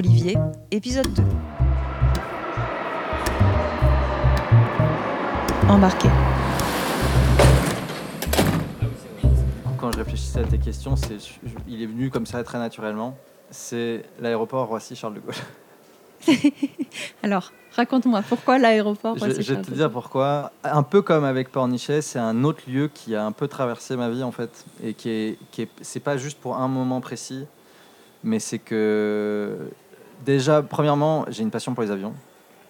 Olivier, épisode 2. Embarqué. Quand je réfléchissais à tes questions, c'est, il est venu comme ça très naturellement. C'est l'aéroport Roissy-Charles de Gaulle. Alors, raconte-moi, pourquoi l'aéroport Je, je vais te dire pourquoi. Un peu comme avec Pornichet, c'est un autre lieu qui a un peu traversé ma vie en fait, et qui est, qui est, c'est pas juste pour un moment précis, mais c'est que déjà, premièrement, j'ai une passion pour les avions,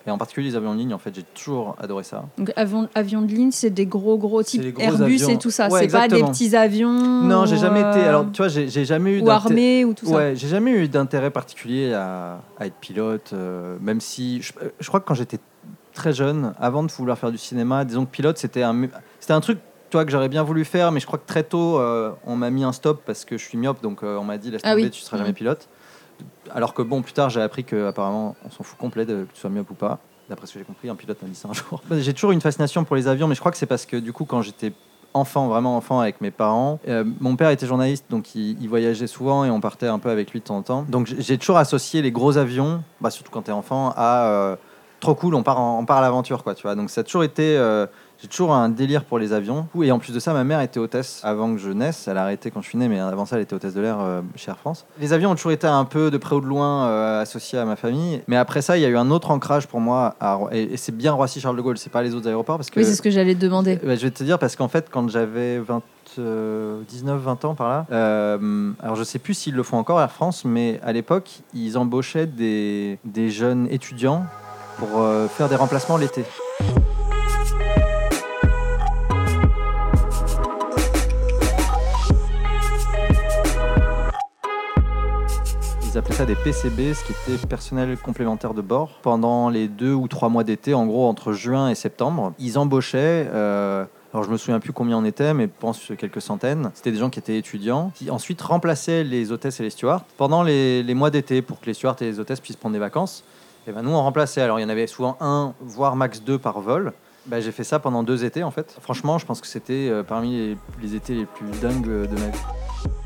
et en particulier les avions en ligne. En fait, j'ai toujours adoré ça. Donc, avion, avion de ligne, c'est des gros, gros types gros Airbus avions. et tout ça. Ouais, c'est pas des petits avions. Non, j'ai jamais été. euh, Alors, tu vois, j'ai, jamais eu ou armés ou tout ça. Ouais, j'ai jamais eu d'intérêt particulier à, à être pilote, euh, même si je, je crois que quand j'étais très jeune, avant de vouloir faire du cinéma, disons que pilote c'était un, c'était un truc toi que j'aurais bien voulu faire, mais je crois que très tôt euh, on m'a mis un stop parce que je suis myope, donc euh, on m'a dit laisse Ah tomber, oui. tu seras jamais pilote. Alors que bon, plus tard j'ai appris que apparemment on s'en fout complet de que tu sois myope ou pas. D'après ce que j'ai compris, un pilote m'a dit ça un jour. J'ai toujours une fascination pour les avions, mais je crois que c'est parce que du coup quand j'étais enfant, vraiment enfant avec mes parents. Euh, mon père était journaliste, donc il, voyageait souvent et on partait un peu avec lui de temps en temps. Donc j'ai- toujours associé les gros avions, bah, surtout quand t'es enfant, à euh, trop cool, on part, on part à l'aventure, quoi, tu vois. Donc ça a toujours été, euh, j'ai toujours un délire pour les avions. Et en plus de ça, ma mère était hôtesse avant que je naisse. Elle a arrêté quand je suis né, mais avant ça, elle était hôtesse de l'air euh, chez Air France. Les avions ont toujours été un peu de près ou de loin euh, associés à ma famille. Mais après ça, il y a eu un autre ancrage pour moi, à et, c'est bien Roissy-Charles de Gaulle, c'est pas les autres aéroports parce que. Oui, c'est ce que j'allais te demander. Euh, bah, je vais te dire parce qu'en fait, quand j'avais 20, euh, 19, 20 ans par là, euh, alors je sais plus s'ils le font encore Air France, mais à l'époque, ils embauchaient des, des jeunes étudiants pour euh, faire des remplacements l'été. Des PCB, ce qui était personnel complémentaire de bord. Pendant les deux ou trois mois d'été, en gros entre juin et septembre, ils embauchaient. euh, alors je me souviens plus combien on était, mais je pense quelques centaines. C'était des gens qui étaient étudiants, qui ensuite remplaçaient les hôtesses et les stewards pendant les, mois d'été pour que les stewards et les hôtesses puissent prendre des vacances. Et ben nous on remplaçait. Alors il y en avait souvent un, voire max deux par vol. Ben, j'ai fait ça pendant deux étés en fait. Franchement, je pense que c'était euh, parmi les, étés les plus dingues de ma vie.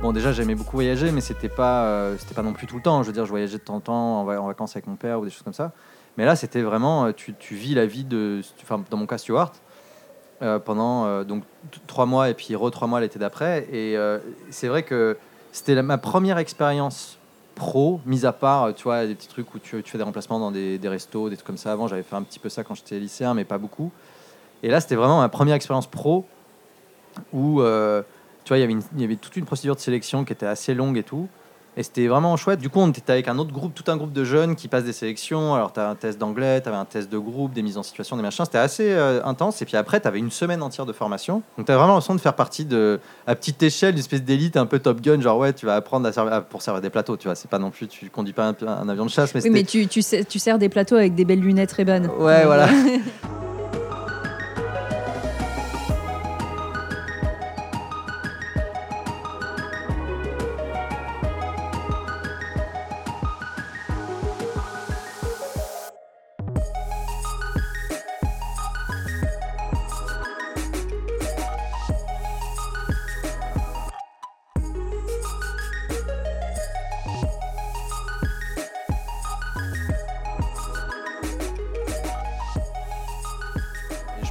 Bon, déjà, j'aimais beaucoup voyager, mais c'était pas, euh, c'était pas non plus tout le temps. Je veux dire, je voyageais de temps en temps en, va- en vacances avec mon père ou des choses comme ça. Mais là, c'était vraiment, euh, tu, vis la vie de, enfin, dans mon cas, Stuart, euh, pendant euh, donc trois mois et puis re trois mois l'été d'après. Et c'est vrai que c'était ma première expérience pro, mis à part, tu vois, des petits trucs où tu, fais des remplacements dans des, restos, des trucs comme ça. Avant, j'avais fait un petit peu ça quand j'étais lycéen, mais pas beaucoup. Et là, c'était vraiment ma première expérience pro où, vois, il y avait une- il y avait toute une procédure de sélection qui était assez longue et tout. Et c'était vraiment chouette. Du coup, on était avec un autre groupe, tout un groupe de jeunes qui passent des sélections. Alors, tu as un test d'anglais, tu avais un test de groupe, des mises en situation, des machins. C'était assez euh, intense. Et puis après, tu avais une semaine entière de formation. Donc, tu as vraiment l'impression de faire partie de, à petite échelle, d'une espèce d'élite un peu Top Gun. Genre, ouais, tu vas apprendre à servir, à- pour servir des plateaux. Tu vois, c'est pas non plus, tu conduis pas un, un avion de chasse, mais Oui, c'était. mais tu, tu, sais- tu sers des plateaux avec des belles lunettes Ray-Ban. Ouais, voilà.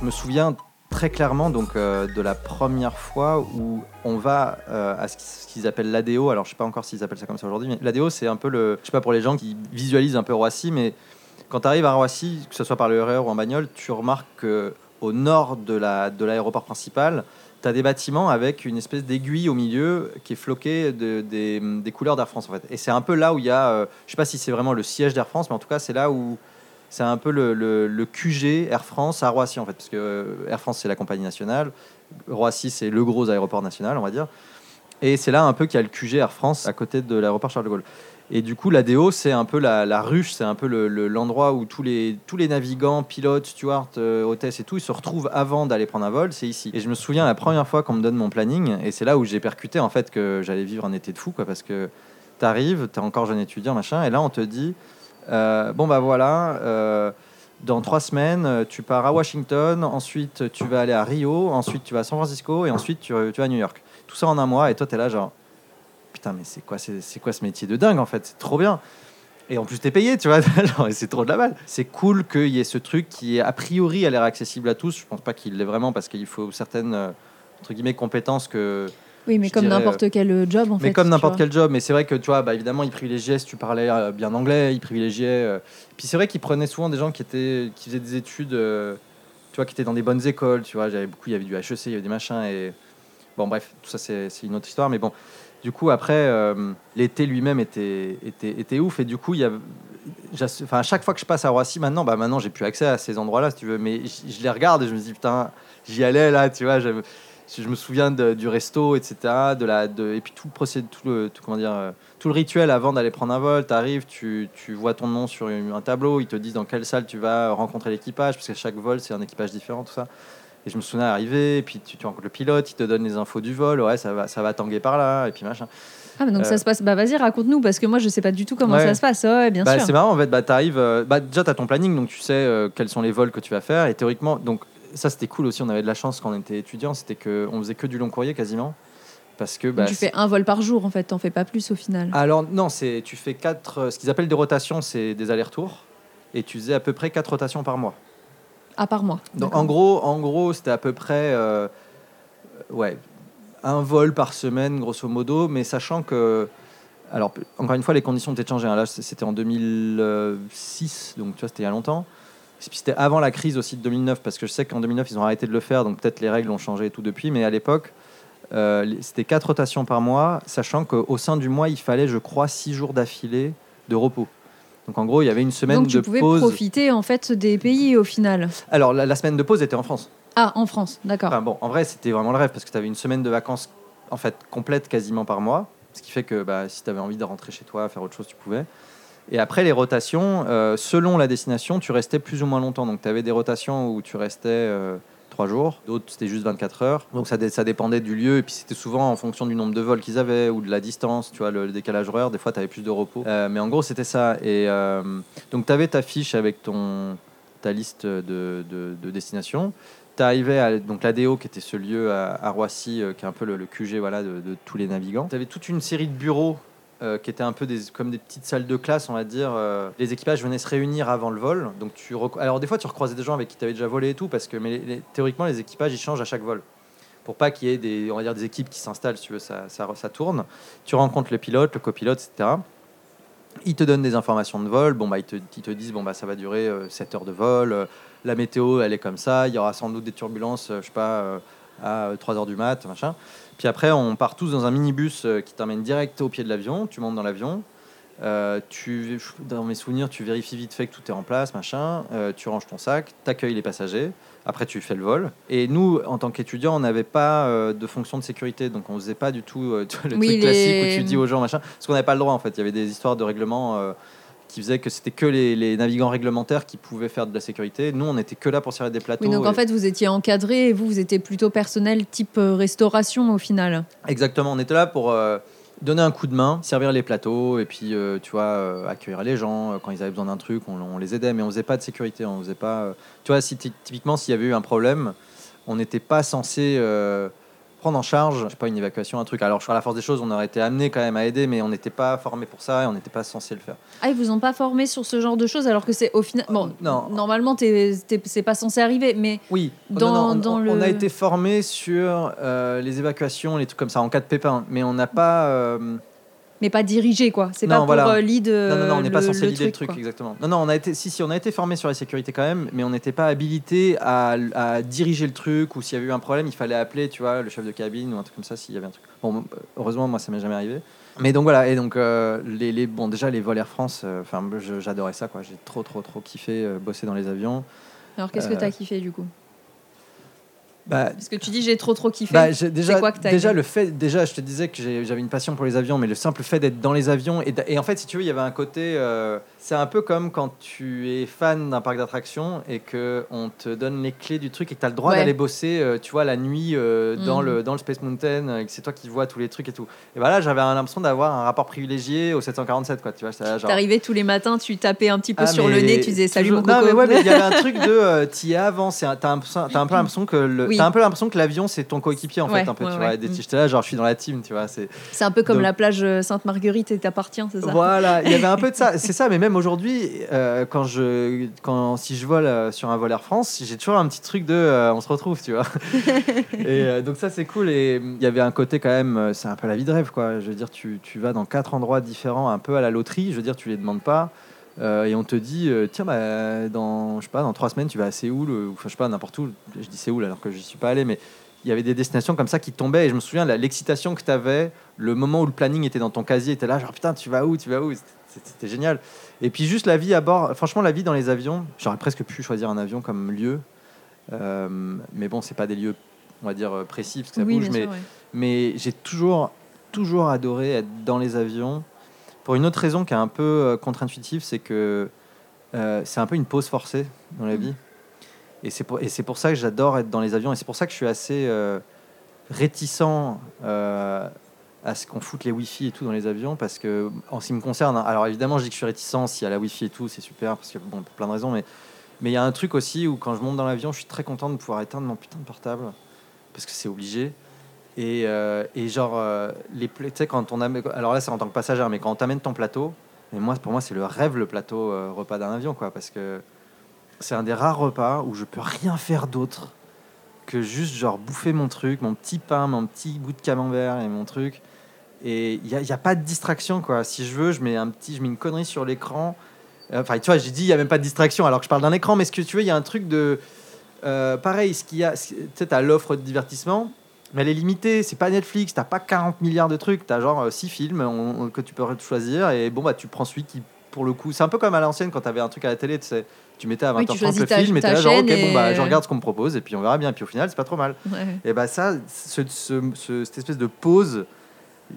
me souviens très clairement donc euh, de la première fois où on va euh, à ce qu'ils- appellent l'ADO. Alors je sais pas encore s'ils appellent ça comme ça aujourd'hui, mais l'ADO c'est un peu le, je sais pas pour les gens qui visualisent un peu Roissy, mais quand tu arrives à Roissy, que ce soit par le RER ou en bagnole, tu remarques que au nord de la de l'aéroport principal, tu as des bâtiments avec une espèce d'aiguille au milieu qui est floquée de, des, des couleurs d'Air France en fait. Et c'est un peu là où il y a, euh, je sais pas si c'est vraiment le siège d'Air France, mais en tout cas c'est là où c'est un peu le, le- QG Air France à Roissy en fait, parce que euh, Air France c'est la compagnie nationale, Roissy c'est le gros aéroport national on va dire, et c'est là un peu qu'il y a le QG Air France à côté de l'aéroport Charles de Gaulle. Et du coup, l'ADO, c'est un peu la, la ruche, c'est un peu le- le- l'endroit où tous les, tous les navigants, pilotes, stewards, euh, hôtesses et tout, ils se retrouvent avant d'aller prendre un vol, c'est ici. Et je me souviens la première fois qu'on me donne mon planning, et c'est là où j'ai percuté en fait que j'allais vivre un été de fou, quoi, parce que t'arrives, t'es encore jeune étudiant, machin, et là on te dit, euh, bon bah voilà, euh, dans trois semaines, tu pars à Washington, ensuite tu vas aller à Rio, ensuite tu vas à San Francisco, et ensuite tu, vas à New York. Tout ça en un mois, et toi t'es là genre, putain, mais c'est quoi, c'est quoi ce métier de dingue en fait? C'est trop bien. Et en plus, t'es payé, tu vois. C'est trop de la balle. C'est cool qu'il y ait ce truc qui, a priori, a l'air accessible à tous. Je pense pas qu'il l'est vraiment parce qu'il faut certaines, euh, entre guillemets, compétences que. Oui, mais comme dirais, n'importe quel euh, job, en fait. Mais comme n'importe quel job. Mais c'est vrai que, tu vois, bah, évidemment, il privilégiait si tu parlais euh, bien anglais, il privilégiait. euh, Puis c'est vrai qu'il prenait souvent des gens qui, étaient, qui faisaient des études, euh, tu vois, qui étaient dans des bonnes écoles. Tu vois, j'avais beaucoup, il y avait du HEC, il y avait des machins. Et bon, bref, tout ça, c'est une autre histoire. Mais bon, du coup, après, euh, l'été lui-même était, était, était ouf. Et du coup, il y a. Enfin, à chaque fois que je passe à Roissy maintenant, bah maintenant j'ai plus accès à ces endroits-là, si tu veux. Mais je, je les regarde et je me dis putain, j'y allais là, tu vois. J'aime- Je me souviens de- du resto, etc. De la, de, et puis tout le procédé, tout le, tout, comment dire, euh, tout le rituel avant d'aller prendre un vol. Tu arrives, tu, tu vois ton nom sur un tableau, ils te disent dans quelle salle tu vas rencontrer l'équipage, parce que chaque vol c'est un équipage différent, tout ça. Et je me souviens arriver, et puis tu, tu rencontres le pilote, il te donne les infos du vol, ouais, ça va, ça va tanguer par là, et puis machin. Ah, mais donc Euh, ça se passe. Bah, vas-y, raconte-nous, parce que moi, je sais pas du tout comment Ouais. ça se passe. Ouais, bien Bah, sûr. c'est marrant en fait, bah, t'arrives, euh, bah, déjà tu as ton planning donc tu sais euh, quels sont les vols que tu vas faire et théoriquement donc ça c'était cool aussi, on avait de la chance quand on était étudiant, c'était que on faisait que du long courrier quasiment parce que bah, tu fais un vol par jour, en fait. T'en fais pas plus au final. alors non, c'est tu fais quatre euh, ce qu'ils appellent des rotations, c'est des allers-retours et tu faisais à peu près quatre rotations par mois. À part moi. Donc en gros, en gros, c'était à peu près euh, ouais, un vol par semaine grosso modo, mais sachant que alors encore une fois les conditions ont été changées. hein. Là, c'était en 2006, donc tu vois, c'était il y a longtemps. C'était avant la crise aussi de 2009, parce que je sais qu'en 2009 ils ont arrêté de le faire, donc peut-être les règles ont changé et tout depuis, mais à l'époque. euh, c'était quatre rotations par mois, sachant qu'au sein du mois, il fallait, je crois, six jours d'affilée de repos. Donc en gros, il y avait une semaine Donc tu de pouvais pause. profiter en fait des pays au final. Alors la- la semaine de pause était en France. Ah, en France, d'accord. Enfin, bon, en vrai, c'était vraiment le rêve parce que tu avais une semaine de vacances en fait complète quasiment par mois, ce qui fait que bah, si tu avais envie de rentrer chez toi, faire autre chose, tu pouvais. Et après les rotations, euh, selon la destination, tu restais plus ou moins longtemps. Donc tu avais des rotations où tu restais euh, trois jours, d'autres c'était juste 24 heures. Donc ça, dé- ça dépendait du lieu et puis c'était souvent en fonction du nombre de vols qu'ils avaient ou de la distance, tu vois, le, décalage horaire. Des fois, tu avais plus de repos. Euh, mais en gros, c'était ça. Et euh, donc tu avais ta fiche avec ton, ta liste de, de, de destinations. Tu arrivais à donc l'ADO, qui était ce lieu à, Roissy, qui est un peu le, QG voilà, de tous les navigants. Tu avais toute une série de bureaux euh, qui étaient un peu des, comme des petites salles de classe, on va dire. Euh, les équipages venaient se réunir avant le vol. Donc tu Alors des fois, tu recroisais des gens avec qui tu avais déjà volé et tout, parce que mais théoriquement, les équipages, ils changent à chaque vol. Pour pas qu'il y ait des, on va dire, des équipes qui s'installent, si tu veux, ça, ça, ça tourne. Tu rencontres le pilote, le copilote, etc. Ils te donnent des informations de vol. Bon, bah, ils, te, ils te disent bon, bah, ça va durer euh, 7 heures de vol. euh, la météo, elle est comme ça. Il y aura sans doute des turbulences, je sais pas, à 3 heures du mat, machin. Puis après, on part tous dans un minibus euh, qui t'emmène direct au pied de l'avion. Tu montes dans l'avion. Euh, tu, dans mes souvenirs, tu vérifies vite fait que tout est en place, machin. Euh, tu ranges ton sac, t'accueilles les passagers. Après, tu fais le vol. Et nous, en tant qu'étudiants, on n'avait pas euh, de fonction de sécurité, donc on faisait pas du tout euh, le Oui, truc classique où tu dis aux gens machin, parce qu'on n'avait pas le droit en fait. Il y avait des histoires de règlements euh, qui faisaient que c'était que les, les navigants réglementaires qui pouvaient faire de la sécurité. Nous, on était que là pour servir des plateaux. Oui, donc en fait, vous étiez encadré et vous, vous étiez plutôt personnel type euh, restauration au final. Exactement, on était là pour euh, donner un coup de main, servir les plateaux et puis euh, tu vois euh, accueillir les gens Euh, quand ils avaient besoin d'un truc, on, on les aidait, mais on faisait pas de sécurité, on faisait pas. tu vois, si ty- typiquement s'il y avait eu un problème, on n'était pas censé prendre en charge, je sais pas une évacuation, un truc. Alors à la force des choses, on aurait été amené quand même à aider, mais on n'était pas formé pour ça et on n'était pas censé le faire. Ah, ils vous ont pas formé sur ce genre de choses alors que c'est au final. Bon, Non. normalement, c'est pas censé arriver, mais Oui, Dans- non, non, on, dans on- le- on a été formé sur euh, les évacuations, les trucs comme ça en cas de pépin, mais on n'a pas. euh, mais pas dirigé quoi. C'est pas pour euh, lead. Non, non, non, on n'est pas censé le l'idée le truc, quoi. exactement. Non, non, on a été, si, si, on a été formé sur la sécurité quand même, mais on n'était pas habilité à, à diriger le truc ou s'il y avait eu un problème, il fallait appeler, tu vois, le chef de cabine ou un truc comme ça s'il y avait un truc. Bon, heureusement, moi, ça m'est jamais arrivé. Mais donc voilà, et donc euh, les, les- bon, déjà les vols Air France, euh, enfin, j'adorais ça, quoi. J'ai trop, trop, trop kiffé euh, bosser dans les avions. Alors qu'est-ce que Euh, t'as kiffé du coup? Bah, Parce que tu dis j'ai trop trop kiffé. Bah, déjà, quoi que t'as déjà aimé le fait, déjà, je te disais que j'avais une passion pour les avions, mais le simple fait d'être dans les avions et, en fait, si tu veux, il y avait un côté, euh, c'est un peu comme quand tu es fan d'un parc d'attractions et que on te donne les clés du truc et que tu as le droit Ouais. d'aller bosser, euh, tu vois, la nuit euh, dans Mhm. le dans le Space Mountain, et que c'est toi qui vois tous les trucs et tout. Et voilà, j'avais l'impression d'avoir un rapport privilégié au 747, quoi. Tu vois. T'arrivais tous les matins, tu tapais un petit peu Ah, sur le nez, tu disais salut toujours- mon coco. Non, mais ouais, il y avait un truc de. T'y es avant, t'as un, t'as un peu l'impression que le- Oui. T'as un peu l'impression que l'avion c'est ton coéquipier en fait, un peu, tu vois. Et Mm. Là, genre je suis dans la team, tu vois. C'est un peu comme Donc- la plage euh, Sainte-Marguerite et t'appartient, c'est ça? Voilà, il y avait un peu de ça. C'est ça, mais même aujourd'hui, euh, quand je, quand si je vole euh, sur un vol Air France, j'ai toujours un petit truc de, euh, on se retrouve, tu vois. et euh, donc ça c'est cool. Et il y avait un côté quand même, c'est un peu la vie de rêve, quoi. Je veux dire, tu, tu vas dans quatre endroits différents, un peu à la loterie. Je veux dire, tu les demandes pas. Euh, et on te dit, euh, tiens, bah, dans, je sais pas, dans trois semaines, tu vas à Séoul, ou enfin, je sais pas, n'importe où. Je dis Séoul alors que je suis pas allé, mais il y avait des destinations comme ça qui tombaient. Et je me souviens, l'excitation que tu avais, le moment où le planning était dans ton casier, était là, genre putain, tu vas où, tu vas où? C'était- génial. Et puis juste la vie à bord, franchement, la vie dans les avions, j'aurais presque pu choisir un avion comme lieu. Euh, mais bon, c'est pas des lieux, on va dire, euh, précis, parce que ça Oui, bouge. Mais, sûr, ouais. mais j'ai toujours, toujours adoré être dans les avions. Pour une autre raison qui est un peu euh, contre-intuitive, c'est que euh, c'est un peu une pause forcée dans la Mm. vie. Et c'est pour, ça que j'adore être dans les avions. Et c'est pour ça que je suis assez euh, réticent euh, à ce qu'on foute les Wi-Fi et tout dans les avions. Parce que, en ce qui me concerne, hein, alors évidemment, je dis que je suis réticent s'il y a la Wi-Fi et tout, c'est super, parce que, bon, pour plein de raisons. Mais mais il y a un truc aussi où, quand je monte dans l'avion, je suis très content de pouvoir éteindre mon putain de portable. Parce que c'est obligé. Et, euh, et genre, euh, les tu sais, quand on amène, alors là, c'est en tant que passager, mais quand on t'amène ton plateau, et moi, pour moi, c'est le rêve, le plateau euh, repas d'un avion, quoi, parce que c'est un des rares repas où je peux rien faire d'autre que juste, genre, bouffer mon truc, mon petit pain, mon petit bout de camembert et mon truc. Et il n'y a, pas de distraction, quoi. Si je veux, je mets, un petit, je mets une connerie sur l'écran. Enfin, tu vois, j'ai dit, il n'y a même pas de distraction, alors que je parle d'un écran, mais ce que tu veux, il y a un truc de. pareil, ce qu'il y a, tu sais, l'offre de divertissement, mais elle est limitée. C'est pas Netflix, t'as pas 40 milliards de trucs, t'as genre 6 films on- on- que tu peux choisir, et bon, bah, tu prends celui qui, pour le coup, c'est un peu comme à l'ancienne quand t'avais un truc à la télé, tu sais, tu mettais à Oui, 20h30 tu choisis le ta- film, et t'es là, genre, ok, chaîne bon, bah, et- je regarde ce qu'on me propose, et puis on verra bien, et puis au final, c'est pas trop mal. Ouais. Et bah, ça, ce- ce- ce- cette espèce de pause,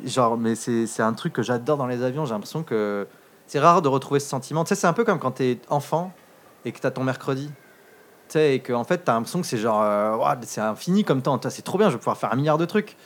genre, mais c'est c'est un truc que j'adore dans les avions, j'ai l'impression que c'est rare de retrouver ce sentiment. Tu sais, c'est un peu comme quand t'es enfant et que t'as ton mercredi. Et que en fait, t'as l'impression que c'est genre, euh, Ouah, c'est infini comme temps. C'est trop bien, je vais pouvoir faire un milliard de trucs.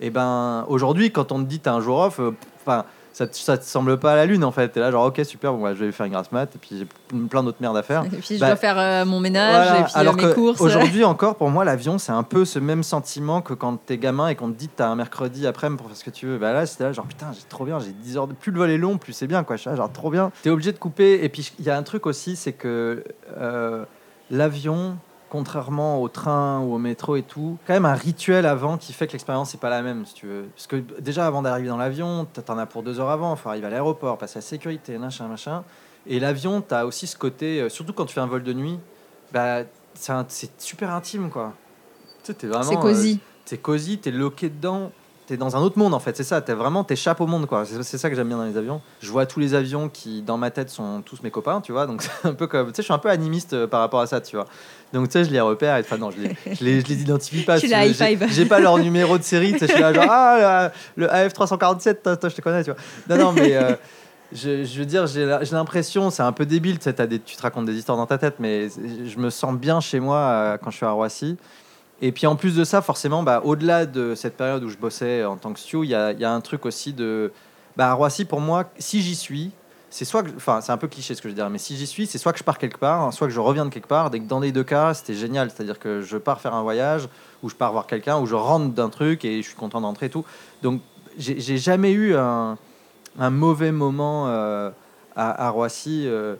Et ben, aujourd'hui, quand on te dit t'as un jour off, euh, enfin, ça, te- ça te semble pas à la lune en fait. T'es là, genre, ok, super, bon, bah, je vais faire une grasse mat, et puis j'ai plein d'autres merdes à faire. Et puis je Bah, dois faire euh, mon ménage Voilà, et puis euh, alors mes que courses. Aujourd'hui encore, pour moi, l'avion, c'est un peu ce même sentiment que quand t'es gamin et qu'on te dit t'as un mercredi après-midi pour faire ce que tu veux. Bah là, c'était là, genre putain, j'ai trop bien, j'ai 10 heures de. Plus le vol est long, plus c'est bien, quoi. Genre trop bien. T'es obligé de couper. Et puis, il y a un truc aussi, c'est que euh, l'avion, contrairement au train ou au métro et tout, quand même un rituel avant qui fait que l'expérience n'est pas la même, si tu veux. Parce que déjà, avant d'arriver dans l'avion, t'en as pour deux heures avant, il faut arriver à l'aéroport, passer la sécurité, machin, machin. Et l'avion, t'as aussi ce côté, euh, surtout quand tu fais un vol de nuit, bah, c'est super intime, quoi. Tu sais, t'es vraiment. C'est cosy. euh, t'es cosy, t'es loqué dedans. T'es dans un autre monde en fait, c'est ça. T'es vraiment t'échappes au monde quoi. C'est ça que j'aime bien dans les avions. Je vois tous les avions qui dans ma tête sont tous mes copains, tu vois. Donc c'est un peu comme, tu sais, je suis un peu animiste euh, par rapport à ça, tu vois. Donc tu sais, je les repère et enfin non, je les, je les, je les identifie pas. J'ai- pas leur numéro de série. Tu sais, je suis là genre ah le, le AF 347, toi, toi, je te connais, tu vois. Non non mais euh, je, je veux dire, j'ai l'impression, c'est un peu débile, tu sais, des, tu te racontes des histoires dans ta tête, mais je me sens bien chez moi euh, quand je suis à Roissy. Et puis en plus de ça, forcément, bah, au-delà de cette période où je bossais en tant que stew, il y a, un truc aussi de. Bah, à Roissy, pour moi, si j'y suis, c'est soit que. Enfin, c'est un peu cliché ce que je dirais, mais si j'y suis, c'est soit que je pars quelque part, hein, soit que je reviens de quelque part. Dès que dans les deux cas, c'était génial. C'est-à-dire que je pars faire un voyage, ou je pars voir quelqu'un, ou je rentre d'un truc et je suis content d'entrer et tout. Donc, j'ai jamais eu un, mauvais moment euh, à, Roissy, euh,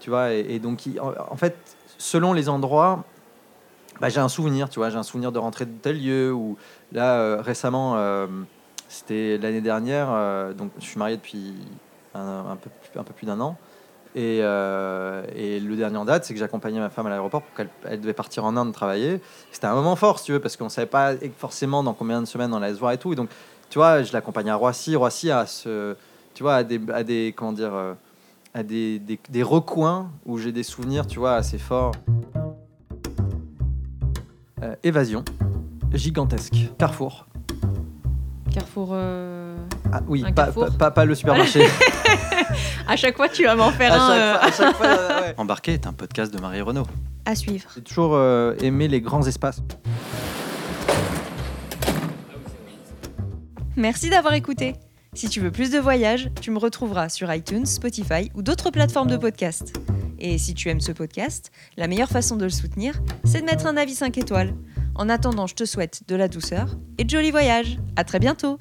tu vois. Et, et donc, en fait, selon les endroits, bah, j'ai un souvenir, tu vois, j'ai un souvenir de rentrer de tel lieu ou là euh, récemment, euh, c'était l'année dernière, euh, donc je suis marié depuis un, peu, plus- d'un an. Et, le dernier en date, c'est que j'accompagnais ma femme à l'aéroport pour qu'elle elle devait partir en Inde travailler. C'était un moment fort, si tu veux, parce qu'on savait pas forcément dans combien de semaines on allait se voir et tout. Et donc, tu vois, je l'accompagnais à Roissy. Roissy a ce, tu vois, à des, à des comment dire, à des, des, des recoins où j'ai des souvenirs, tu vois, assez forts. Euh, évasion, gigantesque, Carrefour. Carrefour. euh, Ah oui, Un pas, Carrefour pas, pas- pas le supermarché. À chaque fois, tu vas m'en faire à, un chaque euh, fois, à chaque fois, euh, ouais. Embarqué est un podcast de Marie Renaud. à suivre. J'ai toujours euh, aimé les grands espaces. Merci d'avoir écouté. Si tu veux plus de voyages, tu me retrouveras sur iTunes, Spotify ou d'autres plateformes de podcast. Et si tu aimes ce podcast, la meilleure façon de le soutenir, c'est de mettre un avis 5 étoiles. En attendant, je te souhaite de la douceur et de jolis voyages. À très bientôt